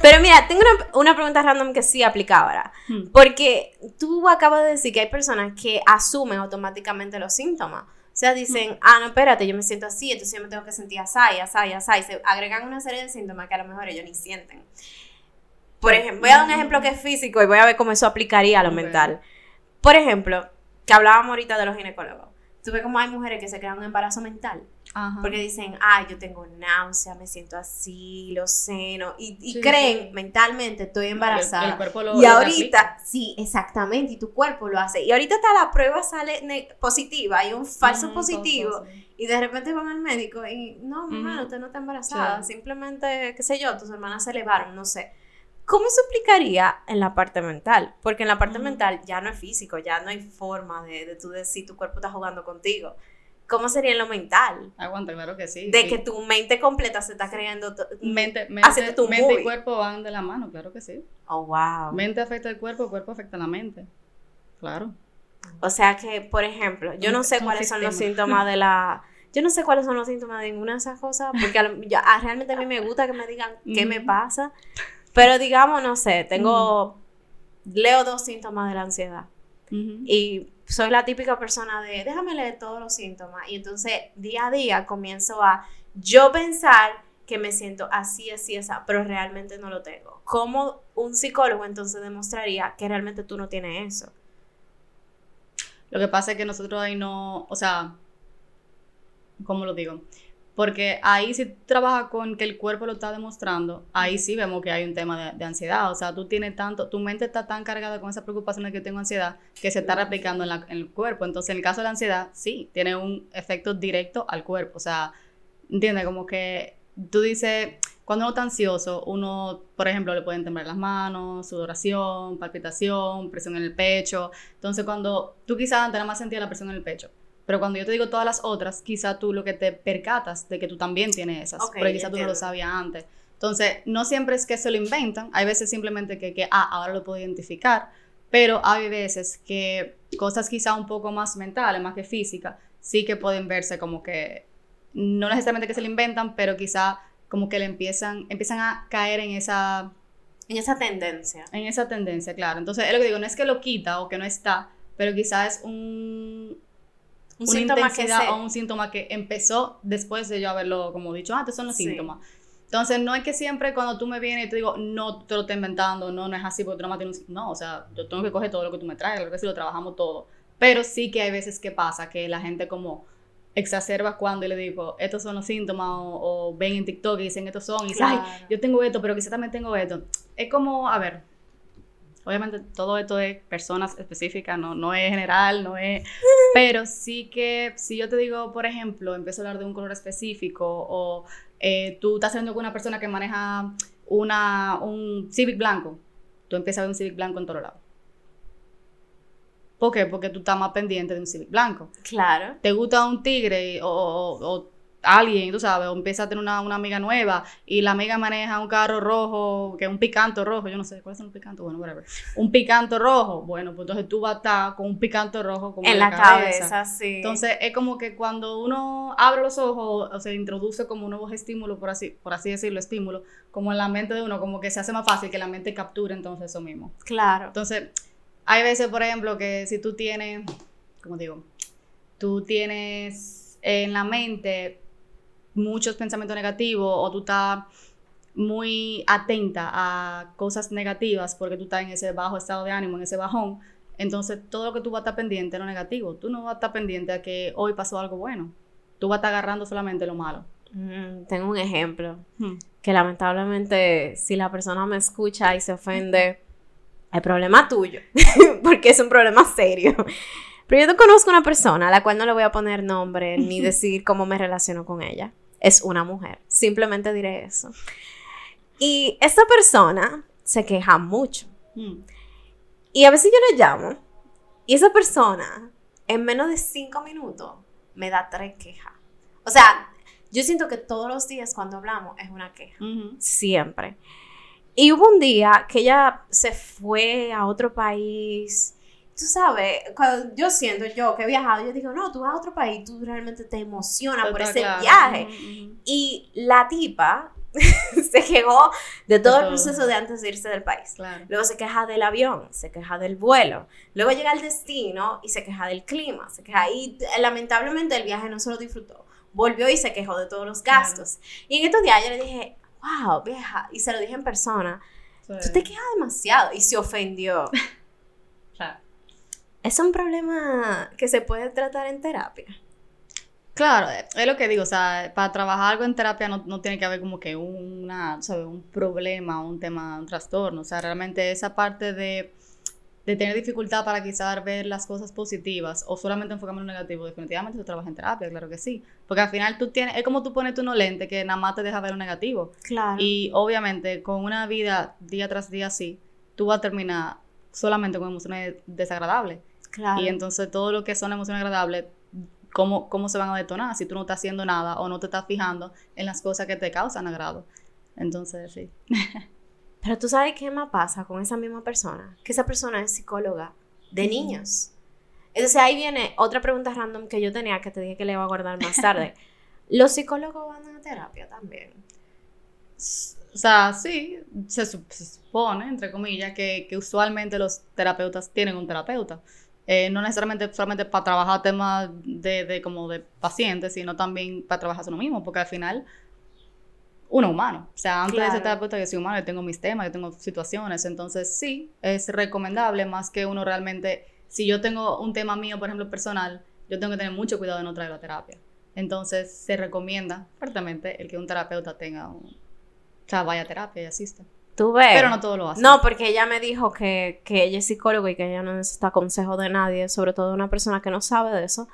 Pero mira, tengo una, pregunta random que sí aplica ahora. Hmm. Porque tú acabas de decir que hay personas que asumen automáticamente los síntomas. O sea, dicen, hmm. ah, no, espérate, yo me siento así, entonces yo me tengo que sentir así, así, así. Y se agregan una serie de síntomas que a lo mejor ellos ni sienten. Por ejemplo, voy a dar un ejemplo que es físico y voy a ver cómo eso aplicaría a lo mental. Por ejemplo, que hablábamos ahorita de los ginecólogos. Tú ves como hay mujeres que se crean un embarazo mental. Porque dicen, ay, yo tengo náusea, me siento así, lo seno. Y, creen mentalmente, estoy embarazada. y ahorita, sí, exactamente, y tu cuerpo lo hace. Y ahorita está la prueba sale positiva, hay un falso positivo. Y de repente van al médico y, no, mamá, usted no está embarazada. Simplemente, qué sé yo, tus hermanas se elevaron, no sé. ¿Cómo se explicaría en la parte mental? Porque en la parte mental ya no es físico, ya no hay forma de, de tú decir tu cuerpo está jugando contigo. ¿Cómo sería en lo mental? Aguanta, claro que sí. De que tu mente completa se está creando. Mente, mente, tu mente y cuerpo van de la mano, claro que sí. Oh, wow. Mente afecta el cuerpo, el cuerpo afecta la mente. Claro. O sea que, por ejemplo, yo no sé cuáles son los síntomas de la. Yo no sé cuáles son los síntomas de ninguna de esas cosas, porque realmente a mí me gusta que me digan qué me pasa. Pero digamos, no sé, tengo, leo dos síntomas de la ansiedad. Y soy la típica persona de, déjame leer todos los síntomas. Y entonces, día a día, comienzo a yo pensar que me siento así, así, así, pero realmente no lo tengo. ¿Cómo un psicólogo entonces demostraría que realmente tú no tienes eso? Lo que pasa es que nosotros ahí no, o sea, ¿cómo lo digo? Porque ahí si trabaja con que el cuerpo lo está demostrando, ahí sí vemos que hay un tema de, ansiedad. O sea, tú tienes tanto, tu mente está tan cargada con esa preocupación de que tengo ansiedad que se está replicando en, el cuerpo. Entonces, en el caso de la ansiedad, sí, tiene un efecto directo al cuerpo. O sea, ¿entiendes? Como que tú dices, cuando uno está ansioso, uno, por ejemplo, le pueden temblar las manos, sudoración, palpitación, presión en el pecho. Entonces, cuando tú quizás antes nada más sentías la presión en el pecho pero cuando yo te digo todas las otras, quizá tú lo que te percatas de que tú también tienes esas, porque quizá tú no lo sabías antes. Entonces, no siempre es que se lo inventan, hay veces simplemente que, que, ah, ahora lo puedo identificar, pero hay veces que cosas quizá un poco más mentales, más que físicas, sí que pueden verse como que, no necesariamente que se lo inventan, pero quizá como que le empiezan, empiezan a caer en esa... En esa tendencia. En esa tendencia, claro. Entonces, es lo que digo, no es que lo quita o que no está, pero quizá es un, un una síntoma intensidad que o un síntoma que empezó después de yo haberlo como dicho, ah, estos son los síntomas. Entonces, no es que siempre cuando tú me vienes y te digo, no te lo estoy inventando, no, no es así porque tú no tienes un... No, o sea, yo tengo que coger todo lo que tú me traes, claro que sí lo trabajamos todo. Pero sí que hay veces que pasa que la gente como exacerba cuando le digo, estos son los síntomas, o, ven en TikTok y dicen, estos son, y dicen, ay, yo tengo esto, pero quizá también tengo esto. Es como, a ver, Obviamente todo esto es personas específicas, no, no es general, no es... Pero sí que si yo te digo, por ejemplo, empiezo a hablar de un color específico o eh, tú estás haciendo con una persona que maneja una, un Civic blanco, tú empiezas a ver un Civic blanco en todos lados. ¿Por qué? Porque tú estás más pendiente de un Civic blanco. Claro. ¿Te gusta un tigre o, o alguien, tú sabes, o empieza a tener una, amiga nueva y la amiga maneja un carro rojo, que es un picanto rojo, yo no sé, ¿cuáles son los picantos? Bueno, whatever. Un picanto rojo, bueno, pues entonces tú vas a estar con un picanto rojo como en, la, cabeza. sí. Entonces es como que cuando uno abre los ojos o se introduce como nuevos estímulos, por así, por así decirlo, estímulos, como en la mente de uno, como que se hace más fácil que la mente capture entonces eso mismo. Claro. Entonces, hay veces, por ejemplo, que si tú tienes, como digo, tú tienes en la mente muchos pensamientos negativos o tú estás muy atenta a cosas negativas porque tú estás en ese bajo estado de ánimo, en ese bajón, entonces todo lo que tú vas a estar pendiente es lo negativo. Tú no vas a estar pendiente a que hoy pasó algo bueno. Tú vas a estar agarrando solamente lo malo. Mm, tengo un ejemplo hmm. que lamentablemente si la persona me escucha y se ofende, el problema tuyo, porque es un problema serio. Pero yo no conozco una persona a la cual no le voy a poner nombre ni decir cómo me relaciono con ella es una mujer. Simplemente diré eso. Y esta persona se queja mucho. Hmm. Y a veces yo le llamo y esa persona en menos de cinco minutos me da tres quejas. O sea, yo siento que todos los días cuando hablamos es una queja. Siempre. Y hubo un día que ella se fue a otro país tú sabes, cuando yo siento yo que he viajado, yo digo, no, tú vas a otro país, tú realmente te emocionas por ese viaje. Y la tipa se quejó de todo el proceso de antes de irse del país. Claro. Luego se queja del avión, se queja del vuelo. Luego llega al destino y se queja del clima. Se queja y lamentablemente el viaje no se lo disfrutó. Volvió y se quejó de todos los gastos. Y en estos días yo le dije, wow, vieja, y se lo dije en persona, tú te quejas demasiado. Y se ofendió. Claro. Es un problema que se puede tratar en terapia. Claro, es lo que digo, o sea, para trabajar algo en terapia no, no tiene que haber como que una, ¿sabes? un problema, un tema, un trastorno, o sea, realmente esa parte de, de tener dificultad para quizás ver las cosas positivas o solamente enfocarme en lo negativo, definitivamente tú trabajas en terapia, claro que sí, porque al final tú tienes, es como tú pones tu no lente que nada más te deja ver lo negativo. Claro. Y obviamente con una vida día tras día así, tú vas a terminar solamente con emociones desagradables. Claro. Y entonces todo lo que son emociones agradables, ¿cómo, ¿cómo se van a detonar si tú no estás haciendo nada o no te estás fijando en las cosas que te causan agrado? Entonces, sí. Pero tú sabes qué más pasa con esa misma persona, que esa persona es psicóloga de niños. Entonces ahí viene otra pregunta random que yo tenía que te dije que le iba a guardar más tarde. ¿Los psicólogos van a terapia también? O sea, sí, se supone, entre comillas, que, que usualmente los terapeutas tienen un terapeuta. Eh, no necesariamente solamente para trabajar temas de, de como de pacientes, sino también para trabajar uno mismo, porque al final uno es humano. O sea, antes de ser terapeuta yo soy humano, yo tengo mis temas, yo tengo situaciones. Entonces, sí, es recomendable más que uno realmente, si yo tengo un tema mío, por ejemplo, personal, yo tengo que tener mucho cuidado de no traerlo a terapia. Entonces, se recomienda fuertemente el que un terapeuta tenga un, o sea, vaya a terapia y asista. Tú ves. Pero no todo lo hace. No, porque ella me dijo que, que ella es psicóloga y que ella no necesita consejo de nadie, sobre todo de una persona que no sabe de eso.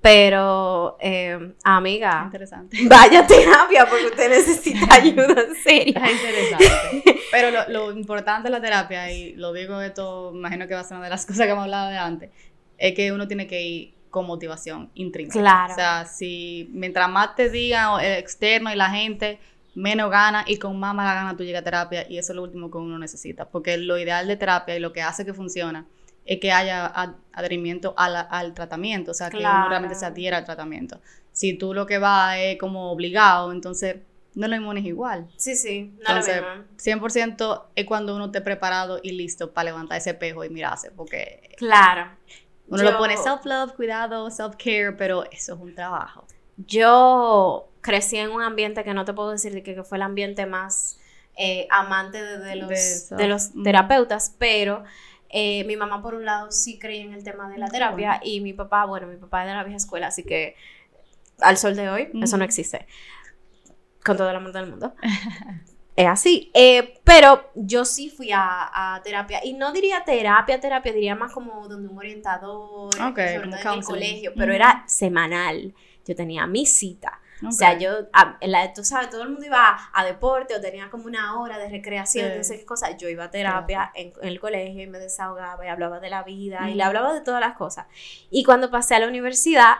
Pero, eh, amiga, Interesante. vaya a terapia porque usted necesita ayuda seria. Es interesante. Pero lo, lo importante de la terapia, y lo digo esto, imagino que va a ser una de las cosas que hemos hablado de antes, es que uno tiene que ir con motivación intrínseca. Claro. O sea, si mientras más te digan el externo y la gente, menos gana y con más mala gana tú llegas a terapia y eso es lo último que uno necesita. Porque lo ideal de terapia y lo que hace que funciona es que haya ad- adherimiento al tratamiento, o sea, que uno realmente se adhiera al tratamiento. Si tú lo que vas es como obligado, entonces no lo inmunes igual. Sí, sí, no Entonces, lo mismo. 100% es cuando uno esté preparado y listo para levantar ese espejo y mirarse, porque Claro. uno Yo- lo pone self-love, cuidado, self-care, pero eso es un trabajo. Yo crecí en un ambiente que no te puedo decir de que, que fue el ambiente más eh, amante de, de los, De de, los Ujú. terapeutas, pero eh, mi mamá por un lado sí creía en el tema de la terapia bueno. y mi papá, bueno, mi papá es de la vieja escuela, así que al sol de hoy eso no Ujú. existe, con todo el amor del mundo. Es así, Eh, pero yo sí fui a, a terapia y no diría terapia, terapia, diría más como donde un orientador, Ok, sobre todo en el colegio, pero Ujú. era semanal. Yo tenía mi cita. O Ok. sea, yo, a- en la, tú sabes, todo el mundo iba a, a deporte o tenía como una hora de recreación, Sí. sé qué cosa. Yo iba a terapia en, en el colegio y me desahogaba y hablaba de la vida y Ujú. le hablaba de todas las cosas. Y cuando pasé a la universidad,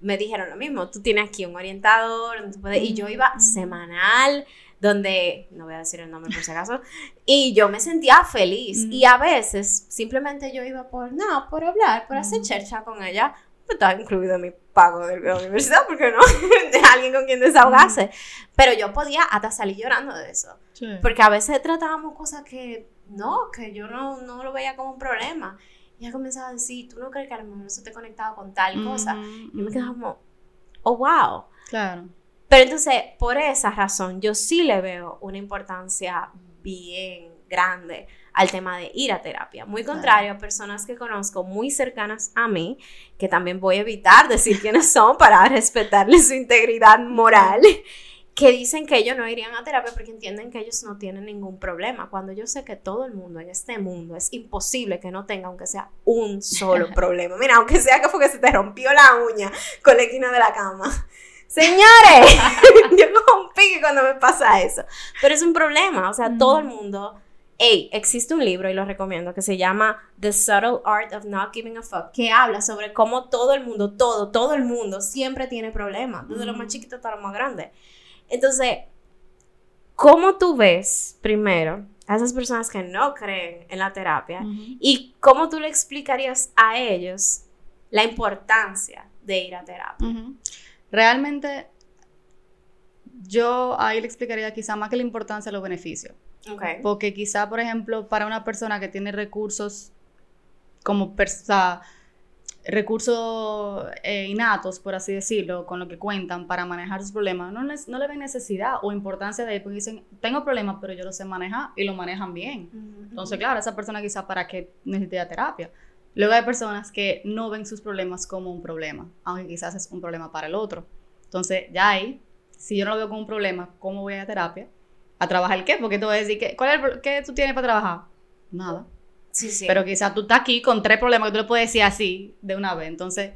me dijeron lo mismo. Tú tienes aquí un orientador, puedes- y yo iba semanal, donde, no voy a decir el nombre por si acaso, y yo me sentía feliz. Ujú. Y a veces simplemente yo iba por, no, por hablar, por hacer chercha con ella. Pues estaba incluido en mi pago de la universidad, porque no, de alguien con quien desahogarse. Pero yo podía hasta salir llorando de eso. Sí. Porque a veces tratábamos cosas que no, que yo no, no lo veía como un problema. Y ella comenzaba a decir, ¿tú no crees que a lo mejor eso te conectaba con tal cosa? Y me ujú. quedaba como, oh, wow. Claro. Pero entonces, por esa razón, yo sí le veo una importancia bien grande al tema de ir a terapia. Muy Claro. contrario a personas que conozco muy cercanas a mí, que también voy a evitar decir quiénes son para respetarles su integridad moral, que dicen que ellos no irían a terapia porque entienden que ellos no tienen ningún problema, cuando yo sé que todo el mundo en este mundo es imposible que no tenga aunque sea un solo problema. Mira, aunque sea que fue que se te rompió la uña con la esquina de la cama. Señores, yo cojo un pique cuando me pasa eso. Pero es un problema, o sea, Mm. todo el mundo... Hey, existe un libro y lo recomiendo que se llama The Subtle Art of Not Giving a Fuck, que habla sobre cómo todo el mundo, todo, todo el mundo siempre tiene problemas, desde lo más chiquito hasta lo más grande. Entonces, ¿cómo tú ves primero a esas personas que no creen en la terapia y cómo tú le explicarías a ellos la importancia de ir a terapia? Realmente, yo ahí le explicaría quizá más que la importancia de los beneficios. Okay. Porque quizá, por ejemplo, para una persona que tiene recursos como recursos eh, innatos, por así decirlo, con lo que cuentan para manejar sus problemas, no, no le ven necesidad o importancia de porque dicen, tengo problemas, pero yo lo sé manejar y lo manejan bien. Entonces, claro, esa persona quizá para qué necesita terapia. Luego hay personas que no ven sus problemas como un problema, aunque quizás es un problema para el otro. Entonces, ya ahí, si yo no lo veo como un problema, ¿cómo voy a terapia? ¿A trabajar qué? Porque tú vas a decir, ¿qué, cuál es ¿qué tú tienes para trabajar? Nada. Sí, sí. Pero quizás tú estás aquí con tres problemas que tú le puedes decir así de una vez. Entonces,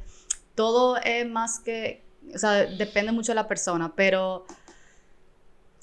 todo es más que, o sea, depende mucho de la persona, pero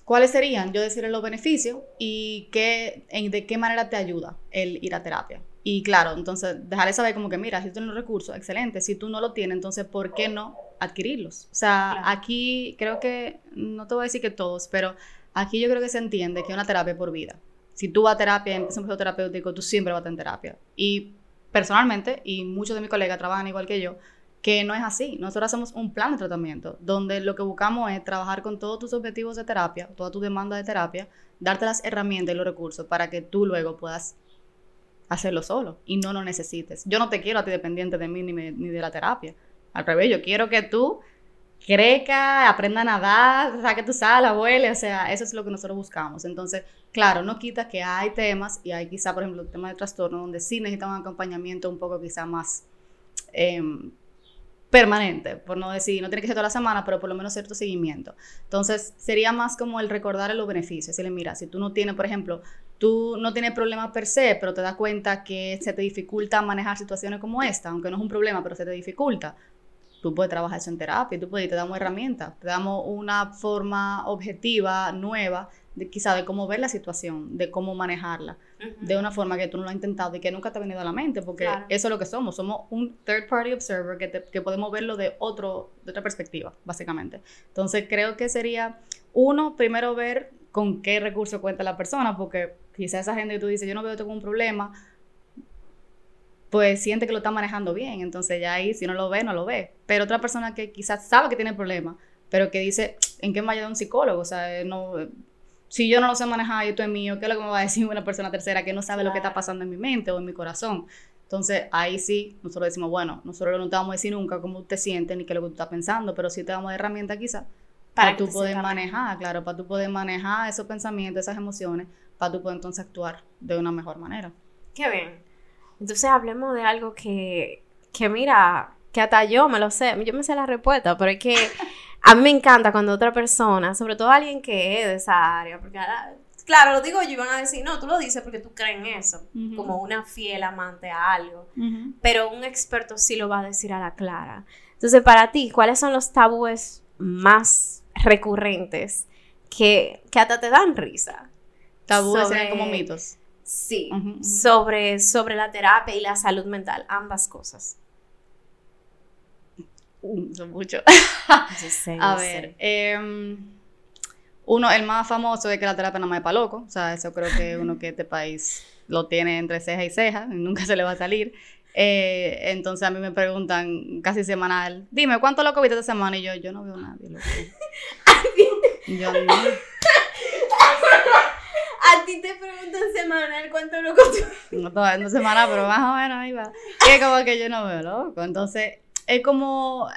¿cuáles serían? Yo decirle los beneficios y qué, en, de qué manera te ayuda el ir a terapia. Y claro, entonces dejarle saber como que, mira, si tú tienes los recursos, excelente. Si tú no lo tienes, entonces, ¿por qué no adquirirlos? O sea, aquí creo que, no te voy a decir que todos, pero aquí yo creo que se entiende que es una terapia por vida si tú vas a terapia, en un terapéutico, tú siempre vas a estar en terapia. Y personalmente, y muchos de mis colegas trabajan igual que yo, que no es así. Nosotros hacemos un plan de tratamiento donde lo que buscamos es trabajar con todos tus objetivos de terapia, toda tu demanda de terapia, darte las herramientas y los recursos para que tú luego puedas hacerlo solo y no lo necesites. Yo no te quiero a ti dependiente de mí ni, ni de la terapia. Al revés, yo quiero que tú creca, aprenda a nadar, saque tu sala, vuele, o sea, eso es lo que nosotros buscamos. Entonces, claro, no quita que hay temas, y hay quizá, por ejemplo, el tema de trastorno, donde sí necesitan un acompañamiento un poco quizá más em, permanente, por no decir, no tiene que ser toda la semana, pero por lo menos cierto seguimiento. Entonces, sería más como el recordar los beneficios, decirle, mira, si tú no tienes, por ejemplo, tú no tienes problemas per se, pero te das cuenta que se te dificulta manejar situaciones como esta, aunque no es un problema, pero se te dificulta, tú puedes trabajar eso en terapia, tú puedes, te damos herramientas, te damos una forma objetiva, nueva, de quizá de cómo ver la situación, de cómo manejarla, de una forma que tú no lo has intentado y que nunca te ha venido a la mente, porque eso es lo que somos, somos un third party observer que, que podemos verlo de, otro, de otra perspectiva, básicamente. Entonces creo que sería, uno, primero ver con qué recurso cuenta la persona, porque quizá esa gente que tú dices, yo no veo tengo un problema, pues siente que lo está manejando bien. Entonces ya ahí, si no lo ve, no lo ve. Pero otra persona que quizás sabe que tiene problemas, pero que dice, ¿en qué me ayuda un psicólogo? O sea, no, si yo no lo sé manejar y esto es mío, ¿qué es lo que me va a decir una persona tercera que no sabe lo que está pasando en mi mente o en mi corazón? Entonces ahí sí, nosotros decimos, bueno, nosotros no te vamos a decir nunca cómo te sientes ni qué es lo que tú estás pensando, pero sí te damos herramientas quizás para, tú poder manejar, claro, para tú poder manejar esos pensamientos, esas emociones, para tú poder entonces actuar de una mejor manera. Qué bien. Entonces hablemos de algo que, que mira, que hasta yo me lo sé, yo me sé la respuesta, pero es que a mí me encanta cuando otra persona, sobre todo alguien que es de esa área, porque claro, lo digo yo y van a decir, no, tú lo dices porque tú crees en eso, como una fiel amante a algo, pero un experto sí lo va a decir a la clara. Entonces, para ti, ¿cuáles son los tabúes más recurrentes que, que hasta te dan risa? Tabúes como mitos. Sí, Sobre, sobre la terapia y la salud mental, ambas cosas. Uh, son muchos. a ver, em, uno, el más famoso es que la terapia no más es para loco. O sea, eso creo que uno que este país lo tiene entre ceja y ceja y nunca se le va a salir. Eh, entonces a mí me preguntan casi semanal, dime, ¿cuánto loco viste esta semana? Y yo, yo no veo a nadie loco. yo no. A ti te preguntan semanal cuánto loco tú. No, no semanal, pero más o menos ahí va. Y es como que yo no veo loco. Entonces, es como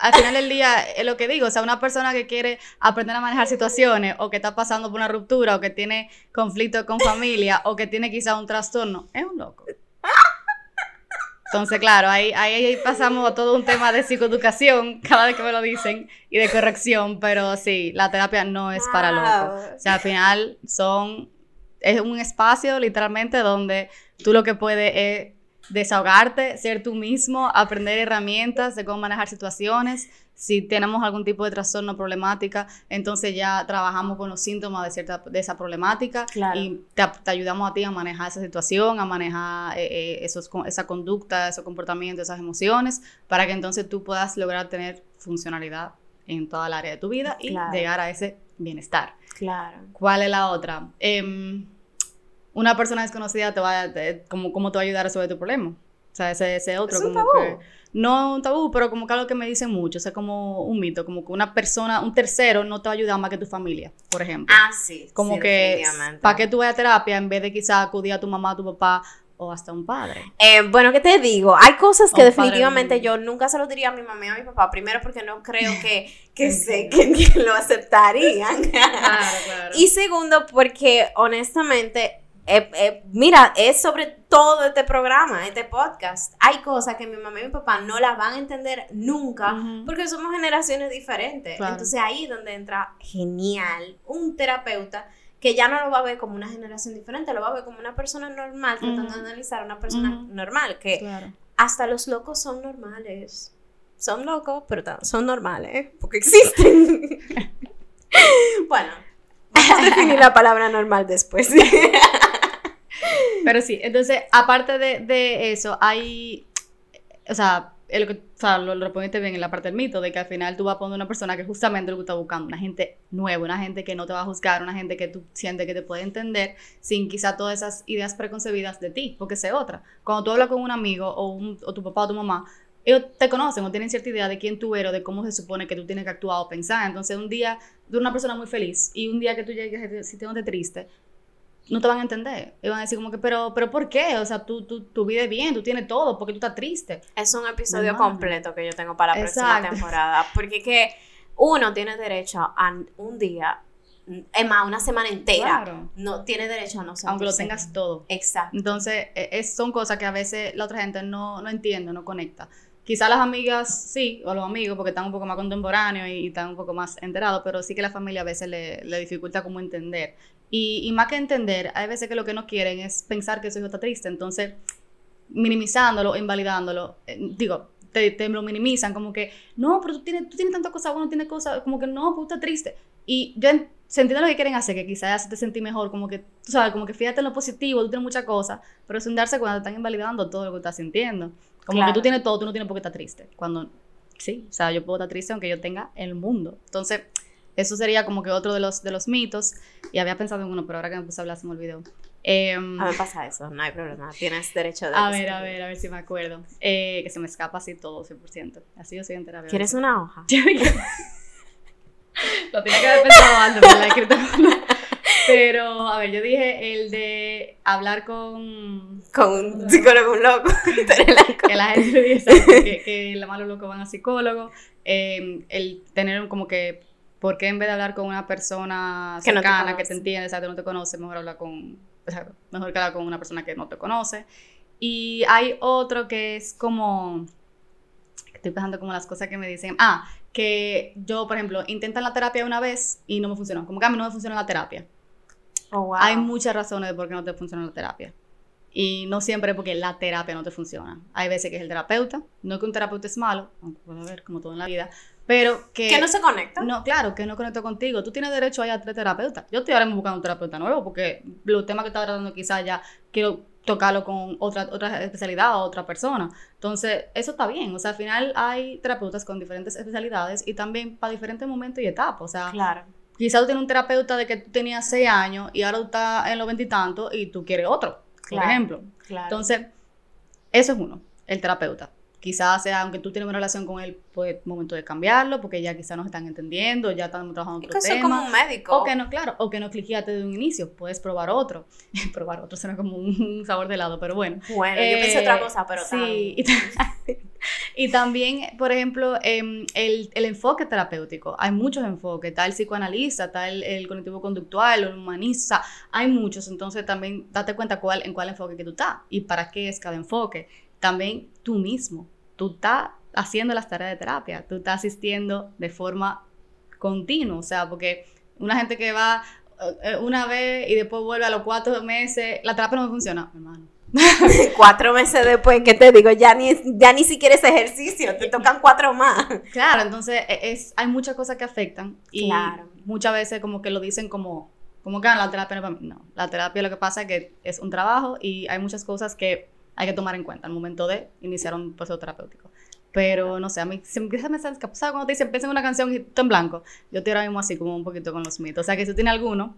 al final del día es lo que digo, o sea, una persona que quiere aprender a manejar situaciones o que está pasando por una ruptura o que tiene conflicto con familia o que tiene quizá un trastorno, es un loco. Entonces, claro, ahí, ahí pasamos a todo un tema de psicoeducación cada vez que me lo dicen y de corrección, pero sí, la terapia no es para locos. O sea, al final son, es un espacio literalmente donde tú lo que puedes es desahogarte, ser tú mismo, aprender herramientas de cómo manejar situaciones. Si tenemos algún tipo de trastorno problemática, entonces ya trabajamos con los síntomas de, cierta, de esa problemática y te, ayudamos a ti a manejar esa situación, a manejar eh, eh, esos, esa conducta, esos comportamientos, esas emociones, para que entonces tú puedas lograr tener funcionalidad en toda el área de tu vida y llegar a ese bienestar. Claro. ¿Cuál es la otra? Em, una persona desconocida te va a, ¿cómo, ¿cómo te va a ayudar a resolver tu problema? O sea, ese, ese otro Es un como tabú. que no un tabú, pero como que algo que me dicen mucho, o sea, como un mito, como que una persona, un tercero no te va a ayudar más que tu familia, por ejemplo. Ah, sí. como sí, que para que tú vayas a terapia en vez de quizás acudir a tu mamá, a tu papá o hasta un padre. Eh, bueno, ¿qué te digo? Hay cosas que definitivamente yo nunca se lo diría a mi mamá y a mi papá. Primero porque no creo que, que, se, que, que lo aceptarían. claro. y segundo porque honestamente, eh, eh, mira, es sobre todo este programa, este podcast. Hay cosas que mi mamá y mi papá no las van a entender nunca porque somos generaciones diferentes. Claro. Entonces ahí es donde entra genial un terapeuta que ya no lo va a ver como una generación diferente, lo va a ver como una persona normal, tratando de analizar a una persona normal, que Claro. hasta los locos son normales. Son locos, pero son normales, porque existen. bueno, vamos a definir la palabra normal después. Pero sí, entonces, aparte de, de eso, hay, o sea, lo, lo bien en la parte del mito, de que al final tú vas a poner una persona que justamente lo que estás buscando, una gente nueva, una gente que no te va a juzgar, una gente que tú sientes que te puede entender sin quizá todas esas ideas preconcebidas de ti, porque sé otra. Cuando tú hablas con un amigo o, un- o tu papá o tu mamá, ellos te conocen o tienen cierta idea de quién tú eres o de cómo se supone que tú tienes que actuar o pensar. Entonces, un día eres una persona muy feliz y un día que tú llegues sintiéndote triste, no te van a entender. Y van a decir como que, pero, pero ¿por qué? O sea, tú, tú, tu vida es bien, tú tienes todo, porque tú estás triste. es un episodio Normal. completo que yo tengo para la próxima temporada, porque que uno tiene derecho a un día, es más, una semana entera, Claro. no tiene derecho a no sentirse Aunque lo tengas todo. Exacto. Entonces, e- es, son cosas que a veces la otra gente no, no entiende, no conecta. Quizá las amigas sí, o los amigos, porque están un poco más contemporáneos y, y están un poco más enterados, pero sí que la familia a veces le, le dificulta como entender. Y, y más que entender, hay veces que lo que no quieren es pensar que su hijo está triste. Entonces, minimizándolo, invalidándolo, eh, digo, te, te lo minimizan como que, no, pero tú tienes, tú tienes tantas cosas buenas, tienes cosas, como que no, pues tú estás triste. Y yo se entiende lo que quieren hacer, que quizás te sentí mejor, como que, tú sabes, como que fíjate en lo positivo, tú tienes muchas cosas, pero sin darse cuenta te están invalidando todo lo que estás sintiendo. Como Claro. que tú tienes todo, tú no tienes por qué estar triste. Cuando, sí, o sea, yo puedo estar triste aunque yo tenga el mundo. Entonces, eso sería como que otro de los, de los mitos. Y había pensado en uno, pero ahora que me puse a hablar se me olvidó. Em, A mí pasa eso, no hay problema, tienes derecho de... a ver, a ver, a ver si me acuerdo. Eh, que se me escapa así todo, 100%. Así yo soy en terapia. ¿Quieres una hoja? Lo tenía que haber pensado antes, pero la he escrito. Pero, a ver, yo dije el de hablar con... Con un psicólogo, un loco. La- Que la gente le dice que, que los malos locos van a psicólogo. eh, el tener como que... ¿Por qué en vez de hablar con una persona Que no te cercana, que te entiende, exacto, no te conoce, mejor hablar con... o sea, mejor que hablar con una persona que no te conoce. Y hay otro que es como... Estoy pensando como las cosas que me dicen. Ah, que yo, por ejemplo, intentan la terapia una vez y no me funcionó. Como que a mí no me funciona la terapia. Oh, wow. Hay muchas razones de por qué no te funciona la terapia. Y no siempre es porque la terapia no te funciona. Hay veces que es el terapeuta. No que un terapeuta es malo, aunque puede haber como todo en la vida. Pero que... Que no se conecta. No, claro, que no conecto contigo. Tú tienes derecho a ir a tres terapeutas. Yo estoy ahora mismo buscando un terapeuta nuevo porque los temas que estaba tratando quizás ya quiero tocarlo con otra, otra especialidad o otra persona. Entonces, eso está bien. O sea, al final hay terapeutas con diferentes especialidades y también para diferentes momentos y etapas. O sea, Claro. quizás tú tienes un terapeuta de que tú tenías seis años y ahora tú estás en los veintitantos y, tú quieres otro, por ejemplo. Claro. Entonces, eso es uno, el terapeuta. Quizás sea, aunque tú tienes una relación con él, pues momento de cambiarlo, porque ya quizás no se están entendiendo, ya están trabajando es otro que es tema. como un médico. O que no, claro, o que no cliqueaste de un inicio, puedes probar otro. probar otro suena como un sabor de helado, pero bueno. Bueno, yo pensé Eh, otra cosa, pero sí. Y, y también, por ejemplo, em, el, el enfoque terapéutico. Hay muchos enfoques. Está el psicoanalista, está el, el cognitivo-conductual, el humanista. Hay muchos. Entonces, también date cuenta cuál, en cuál enfoque que tú estás y para qué es cada enfoque. También tú mismo. Tú estás haciendo las tareas de terapia. Tú estás asistiendo de forma continua. O sea, porque una gente que va eh, una vez y después vuelve a los cuatro meses, la terapia no funciona, hermano. cuatro meses después, ¿qué te digo? Ya ni, ya ni siquiera es ejercicio, te tocan cuatro más. Claro, entonces e- es, hay muchas cosas que afectan y Claro. muchas veces como que lo dicen como, como que "Ah, la terapia no es para mí". No, la terapia lo que pasa es que es un trabajo y hay muchas cosas que hay que tomar en cuenta al momento de iniciar un proceso terapéutico. Pero no sé, a mí se me está escapando. ¿Sabes cuando te dicen empieza en una canción y tú en blanco? Yo estoy ahora mismo así como un poquito con los mitos. O sea que si tú tienes alguno,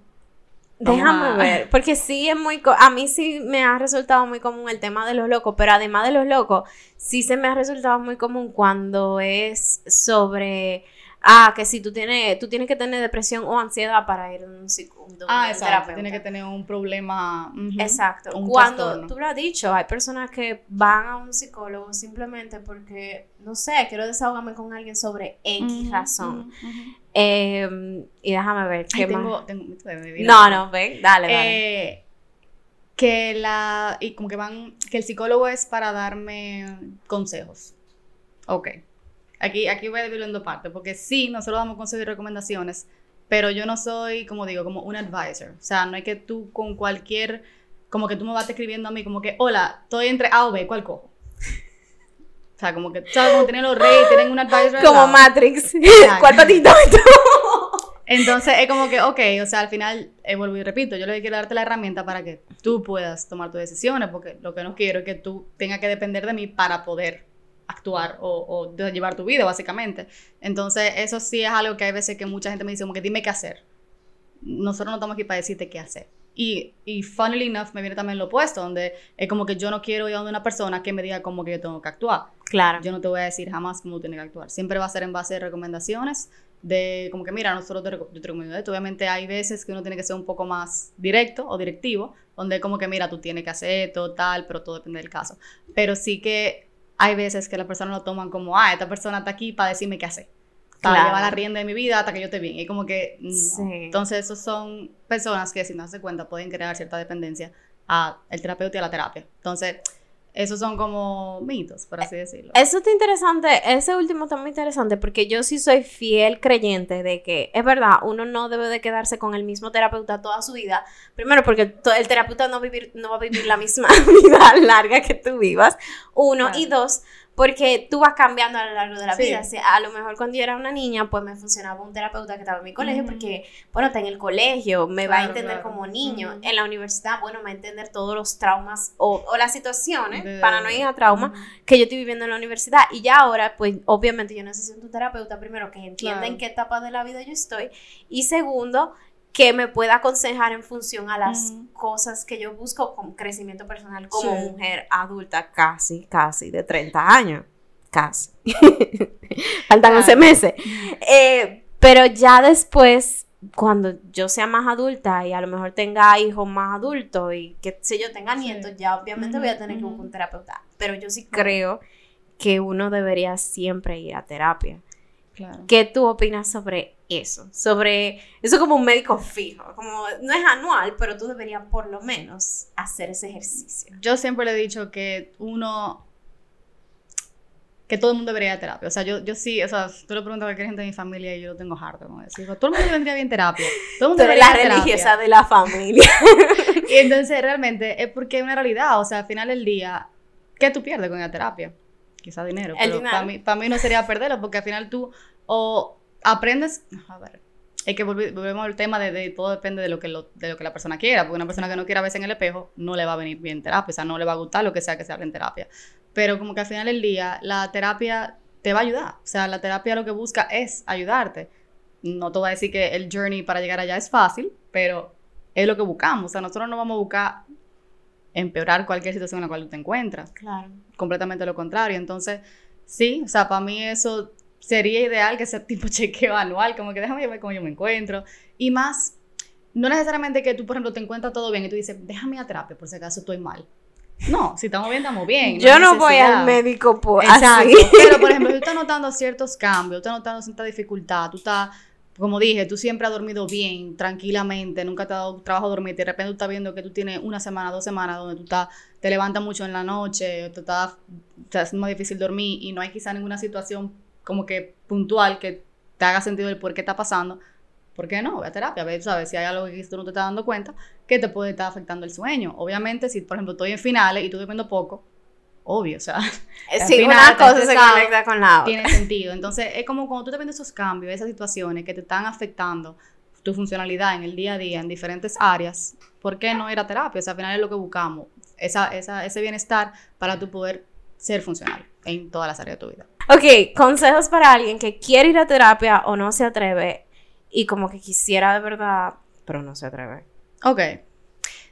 Déjame ver, porque sí es muy, a mí sí me ha resultado muy común el tema de los locos, pero además de los locos, sí se me ha resultado muy común cuando es sobre ah, que si tú tienes, tú tienes que tener depresión o ansiedad para ir a un psicólogo. Ah, exacto, tienes que tener un problema. exacto. Cuando tú lo has dicho, hay personas que van a un psicólogo simplemente porque, no sé, quiero desahogarme con alguien sobre X razón. Em, y déjame ver, ¿qué más? no, no, ven, dale, dale. Eh, que la, y como que van, que el psicólogo es para darme consejos. Ok. Aquí, aquí voy a dividirlo en dos partes, porque sí, nosotros damos consejos y recomendaciones, pero yo no soy, como digo, como un advisor. O sea, no hay que tú con cualquier, como que tú me vas escribiendo a mí, como que, hola, estoy entre A o B, ¿cuál cojo? O sea, como que, ¿sabes? Como tienen los reyes, tienen un advisor. Como Matrix. ¿Cuál patito? Entonces es como que, ok, o sea, al final, eh, vuelvo y repito, yo le quiero darte la herramienta para que tú puedas tomar tus decisiones, porque lo que no quiero es que tú tengas que depender de mí para poder actuar o, o llevar tu vida, básicamente. Entonces, eso sí es algo que hay veces que mucha gente me dice, como que dime qué hacer. Nosotros no estamos aquí para decirte qué hacer. Y, y funnily enough, me viene también lo opuesto, donde es como que yo no quiero ir a una persona que me diga cómo que yo tengo que actuar. Claro. Yo no te voy a decir jamás cómo tienes que actuar. Siempre va a ser en base de recomendaciones, de como que, mira, nosotros te, yo te recomiendo esto. Obviamente hay veces que uno tiene que ser un poco más directo o directivo, donde como que, mira, tú tienes que hacer esto, tal, pero todo depende del caso. Pero sí que hay veces que las personas lo toman como, ah, esta persona está aquí para decirme qué hacer. Para llevar la rienda de mi vida hasta que yo esté bien. Y como que, Entonces, esos son personas que, sin darse cuenta, pueden crear cierta dependencia al terapeuta y a la terapia. Entonces, esos son como mitos, por así decirlo. Eso está interesante, ese último está muy interesante porque yo sí soy fiel creyente de que es verdad, uno no debe de quedarse con el mismo terapeuta toda su vida. Primero porque el terapeuta no, vivir, no va a vivir la misma vida larga que tú vivas. Uno. Y dos, porque tú vas cambiando a lo largo de la vida. a lo mejor cuando yo era una niña, pues me funcionaba un terapeuta que estaba en mi colegio, porque, bueno, está en el colegio, me va a entender como niño. En la universidad, bueno, me va a entender todos los traumas o, las situaciones, para no ir a trauma, que yo estoy viviendo en la universidad. Y ya ahora, pues, obviamente yo necesito un terapeuta, primero, que entienda en qué etapa de la vida yo estoy. Y segundo, que me pueda aconsejar en función a las cosas que yo busco con crecimiento personal como mujer adulta casi, casi de 30 años. Casi. Faltan 11 meses. Eh, pero ya después, cuando yo sea más adulta y a lo mejor tenga hijos más adultos y que si yo tenga nietos, ya obviamente voy a tener que buscar un terapeuta. Pero yo sí creo que uno debería siempre ir a terapia. ¿Qué tú opinas sobre eso? Sobre eso como un médico fijo, como no es anual, pero tú deberías por lo menos hacer ese ejercicio. Yo siempre le he dicho que uno que todo el mundo debería ir a terapia. O sea, yo, yo sí, o sea, tú le preguntas a cualquier gente de mi familia y yo lo tengo harto, como decir, todo el mundo vendría bien terapia. Todo el mundo la religiosa de la familia. y entonces realmente es porque es una realidad, o sea, al final del día, ¿qué tú pierdes con la terapia? quizá dinero, pero para mí, para mí no sería perderlo, porque al final tú o aprendes, a ver, es que volvemos al tema de, todo depende de lo, que de lo que la persona quiera, porque una persona que no quiera verse en el espejo no le va a venir bien terapia, o sea, no le va a gustar lo que sea que se haga en terapia. Pero como que al final del día, la terapia te va a ayudar, o sea, la terapia lo que busca es ayudarte. No te voy a decir que el journey para llegar allá es fácil, pero es lo que buscamos, o sea, nosotros no vamos a buscar empeorar cualquier situación en la cual tú te encuentras. Claro. Completamente lo contrario. Entonces, sí, o sea, para mí eso sería ideal que sea tipo chequeo anual, como que déjame ver cómo yo me encuentro. Y más, no necesariamente que tú, por ejemplo, te encuentras todo bien y tú dices, déjame a terapia por si acaso estoy mal. No, si estamos bien, estamos bien. Yo no voy al médico por Exacto. Pero, por ejemplo, tú estás notando ciertos cambios, tú estás notando cierta dificultad, tú estás como dije, tú siempre has dormido bien, tranquilamente, nunca te ha dado trabajo dormir, y de repente tú estás viendo que tú tienes una semana, dos semanas donde tú estás, te levantas mucho en la noche, te está, es más difícil dormir y no hay quizá ninguna situación como que puntual que te haga sentido el por qué está pasando, ¿por qué no? Ve a terapia, ve, sabes, si hay algo que tú no te estás dando cuenta, que te puede estar afectando el sueño. Obviamente, si por ejemplo estoy en finales y tú durmiendo poco, obvio, o sea. Sí, una cosa se conecta con la otra. Tiene sentido. Entonces, es como cuando tú te ves esos cambios, esas situaciones que te están afectando tu funcionalidad en el día a día, en diferentes áreas, ¿por qué no ir a terapia? O sea, al final es lo que buscamos, esa, esa, ese bienestar para tu poder ser funcional en todas las áreas de tu vida. Ok, consejos para alguien que quiere ir a terapia o no se atreve y como que quisiera de verdad, pero no se atreve. Ok.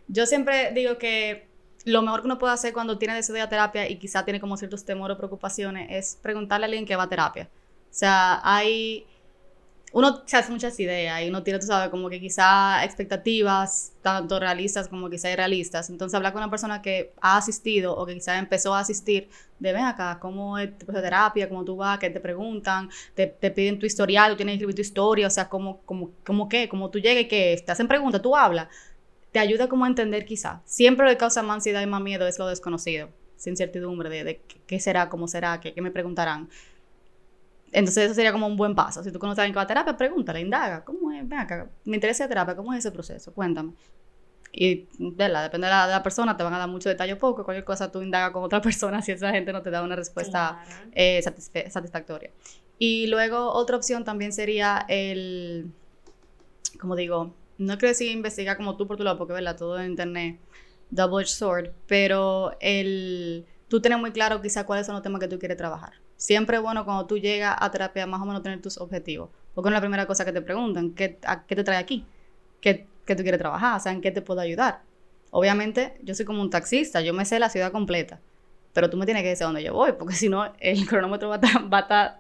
Yo siempre digo que lo mejor que uno puede hacer cuando tiene deseo de terapia y quizá tiene como ciertos temores o preocupaciones es preguntarle a alguien que va a terapia. O sea, hay uno se hace muchas ideas y uno tiene, tú sabes, como que quizá expectativas, tanto realistas como quizá irrealistas. Entonces, hablar con una persona que ha asistido o que quizá empezó a asistir, de ven acá, ¿cómo es tu terapia? ¿Cómo tú vas? ¿Qué te preguntan? ¿Te, te piden tu historial? ¿Tú tienes que escribir tu historia? O sea, ¿cómo, cómo, cómo qué? ¿Cómo tú llegas y qué? Te hacen preguntas, tú hablas. Te ayuda como a entender quizá. Siempre lo que causa más ansiedad y más miedo es lo desconocido, sin certidumbre de, de qué será, cómo será, qué, qué me preguntarán. Entonces eso sería como un buen paso. Si tú conoces a alguien que va a terapia, pregúntale, indaga, ¿cómo es? Ven acá, me interesa la terapia, ¿cómo es ese proceso? Cuéntame. Y, ¿verdad? Depende de la, persona, te van a dar mucho detalle o poco. Cualquier cosa tú indaga con otra persona si esa gente no te da una respuesta eh, satisfactoria. Y luego otra opción también sería el, como digo, no quiero decir investigar como tú por tu lado, porque, ¿verdad? Todo en internet, double-edged sword, pero el, tú tienes muy claro quizá cuáles son los temas que tú quieres trabajar. Siempre es bueno cuando tú llegas a terapia más o menos tener tus objetivos. Porque es la primera cosa que te preguntan, ¿qué, qué te trae aquí? ¿Qué, ¿Qué, tú quieres trabajar? O sea, ¿en qué te puedo ayudar? Obviamente, yo soy como un taxista, yo me sé la ciudad completa, pero tú me tienes que decir a dónde yo voy, porque si no, el cronómetro va a estar, va a estar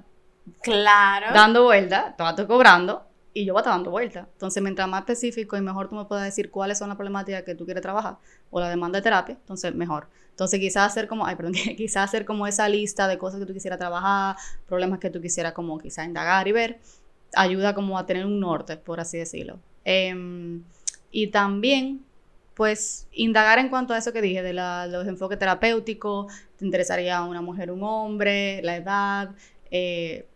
claro. dando vuelta, te va a estar cobrando y yo voy a estar dando vuelta. Entonces, mientras más específico y mejor tú me puedas decir cuáles son las problemáticas que tú quieres trabajar o la demanda de terapia, entonces mejor. Entonces, quizás hacer como, ay, perdón, quizás hacer como esa lista de cosas que tú quisieras trabajar, problemas que tú quisieras como quizás indagar y ver, ayuda como a tener un norte, por así decirlo. Em, y también, pues, indagar en cuanto a eso que dije, de los enfoques terapéuticos, te interesaría una mujer, un hombre, la edad, eh,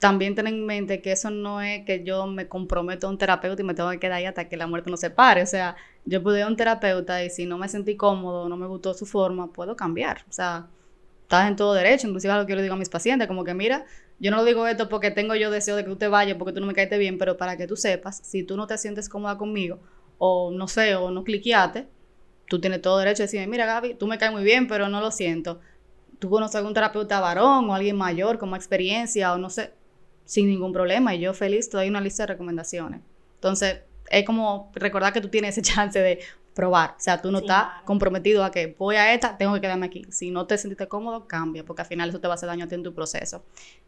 también ten en mente que eso no es que yo me comprometo a un terapeuta y me tengo que quedar ahí hasta que la muerte nos separe. O sea, yo pude ir a un terapeuta y si no me sentí cómodo, no me gustó su forma, puedo cambiar. O sea, estás en todo derecho. Inclusive algo que yo le digo a mis pacientes, como que mira, yo no lo digo esto porque tengo yo deseo de que tú te vayas, porque tú no me caes bien, pero para que tú sepas, si tú no te sientes cómoda conmigo, o no sé, o no cliqueaste, tú tienes todo derecho a decirme, mira Gaby, tú me caes muy bien, pero no lo siento. Tú conoces a algún terapeuta varón o alguien mayor con más experiencia, o no sé, sin ningún problema. Y yo feliz te doy una lista de recomendaciones. Entonces, es como recordar que tú tienes ese chance de probar. O sea, tú no estás comprometido a que voy a esta, tengo que quedarme aquí. Si no te sentiste cómodo, cambia, porque al final eso te va a hacer daño a ti en tu proceso.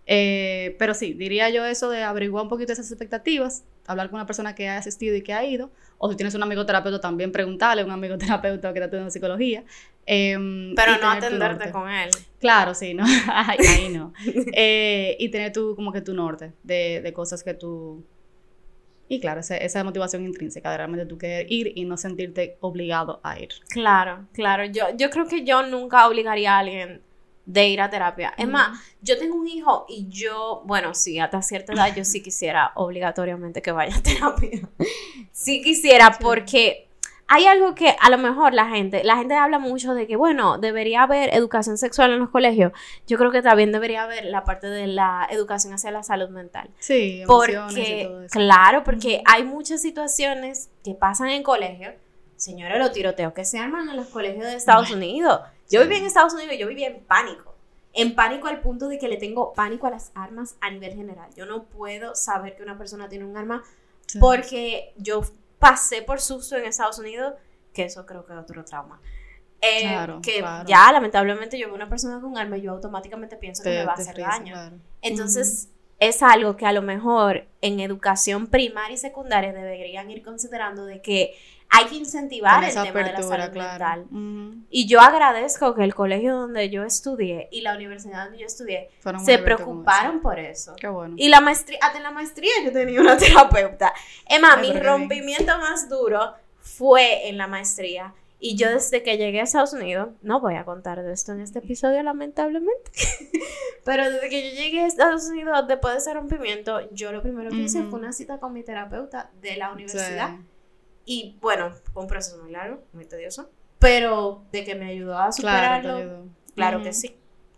Eh, pero sí, diría yo eso de averiguar un poquito esas expectativas, hablar con una persona que ha asistido y que ha ido, o si tienes un amigo terapeuta, también preguntarle a un amigo terapeuta que está estudiando psicología. Em, pero no atenderte con él. Claro, sí, no, ahí, no. Eh, y tener tú como que tu norte de, de cosas que tú... Y claro, esa, esa, motivación intrínseca de realmente tú querer ir y no sentirte obligado a ir. Claro, claro. Yo, yo creo que yo nunca obligaría a alguien de ir a terapia. Es más, yo tengo un hijo y yo, bueno, sí, hasta cierta edad yo sí quisiera obligatoriamente que vaya a terapia. sí quisiera porque hay algo que a lo mejor la gente, la gente habla mucho de que, bueno, debería haber educación sexual en los colegios. Yo creo que también debería haber la parte de la educación hacia la salud mental. Sí, porque, y todo eso. claro, porque hay muchas situaciones que pasan en colegios. Señores, los tiroteos que se arman en los colegios de Estados Unidos yo vivía en Estados Unidos y yo vivía en pánico. En pánico al punto de que le tengo pánico a las armas a nivel general. Yo no puedo saber que una persona tiene un arma porque yo pasé por susto en Estados Unidos, que eso creo que es otro trauma. Eh, claro, que ya lamentablemente yo veo una persona con un arma y yo automáticamente pienso que me va a hacer daño. Entonces, es algo que a lo mejor en educación primaria y secundaria deberían ir considerando de que hay que incentivar el tema de la salud mental. Y yo agradezco que el colegio donde yo estudié y la universidad donde yo estudié se preocuparon por eso. Qué bueno. Y la maestría, hasta en la maestría yo tenía una terapeuta. Emma, mi rompimiento más duro fue en la maestría. Y yo desde que llegué a Estados Unidos, no voy a contar de esto en este episodio lamentablemente, pero desde que yo llegué a Estados Unidos después de ese rompimiento, yo lo primero que hice fue una cita con mi terapeuta de la universidad. Y bueno, fue un proceso muy largo, muy tedioso, pero de que me ayudó a superarlo, claro, que sí.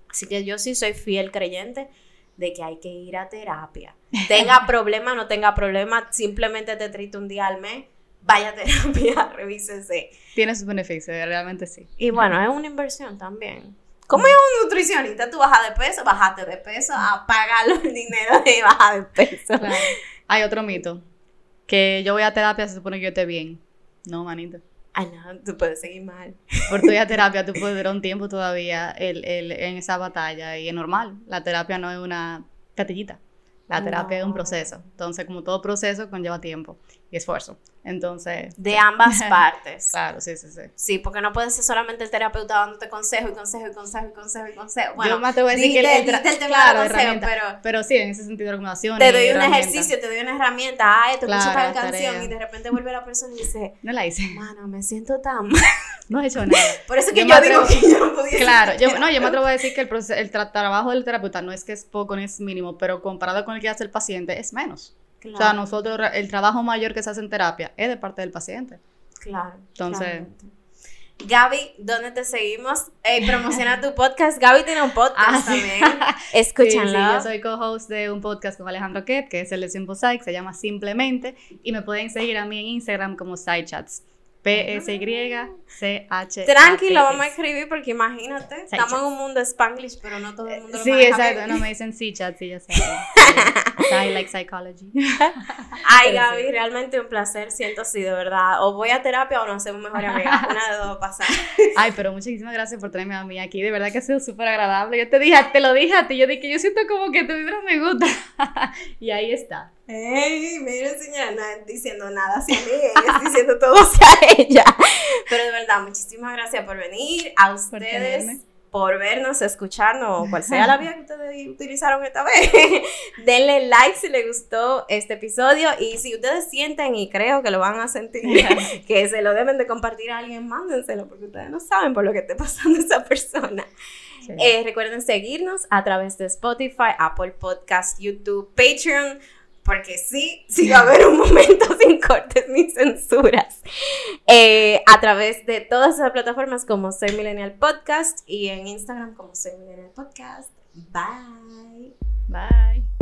Así que yo sí soy fiel creyente de que hay que ir a terapia. Tenga problema, no tenga problema, simplemente te triste un día al mes, vaya a terapia, revísese. Tiene sus beneficios, realmente sí. Y bueno, es una inversión también. Como es un nutricionista, tú bajas de peso, bajaste de peso, apaga el dinero de baja de peso. Hay otro mito que yo voy a terapia, se supone que yo esté bien. No, manito. Ay, no, tú puedes seguir mal. Por tu terapia, tú puedes durar un tiempo todavía el, el, en esa batalla y es normal. La terapia no es una catillita. La terapia es un proceso. Entonces, como todo proceso, conlleva tiempo y esfuerzo. Entonces. De ambas partes. claro, sí, sí, sí. Sí, porque no puede ser solamente el terapeuta dándote consejo y consejo y consejo y consejo y consejo. Bueno, yo más te voy a decir que el, el, claro, consejo, pero, pero sí, en ese sentido, recomendaciones. Te doy un ejercicio, te doy una herramienta. Ah, esto claro, escucha tal canción y de repente vuelve la persona y dice: No la hice. Mano, me siento tan mal. No he hecho nada. Por eso que yo, digo que yo no podía Claro, yo, no, yo me atrevo a decir que el, el trabajo del terapeuta no es que es poco ni es mínimo, pero comparado con el que hace el paciente es menos. O sea, nosotros, el trabajo mayor que se hace en terapia es de parte del paciente. Claro. Entonces. Gaby, ¿dónde te seguimos? Eh, promociona tu podcast. Gaby tiene un podcast ah, también. Escúchanlo. Sí, yo soy co-host de un podcast con Alejandro Ket, que es el de Simple Psych, se llama Simplemente. Y me pueden seguir a mí en Instagram como SideChats. P-S-Y-C-H. Tranquilo, vamos a escribir porque imagínate, estamos en un mundo spanglish, pero no todo el mundo lo Sí, exacto, no me dicen C-chat, sí, ya sé. I like psychology. Ay, Gaby, realmente un placer, siento así, de verdad. O voy a terapia o nos hacemos mejor amiga. Una de dos pasar. Ay, pero muchísimas gracias por traerme a mí aquí. De verdad que ha sido súper agradable. Yo te dije, te lo dije a ti. Yo dije, yo siento como que tu vibra me gusta. y ahí está. Ey, mira señora, no diciendo nada hacia mí, ella diciendo todo hacia ella. Pero de verdad, muchísimas gracias por venir, a ustedes por, vernos, escucharnos, cual sea la vía que ustedes utilizaron esta vez. Denle like si les gustó este episodio y si ustedes sienten y creo que lo van a sentir, que se lo deben de compartir a alguien, mándenselo porque ustedes no saben por lo que esté pasando esa persona. Eh, recuerden seguirnos a través de Spotify, Apple Podcast, YouTube, Patreon porque sí, sí va a haber un momento sin cortes ni censuras, eh, a través de todas esas plataformas como Soy Millennial Podcast y en Instagram como Soy Millennial Podcast. Bye. Bye.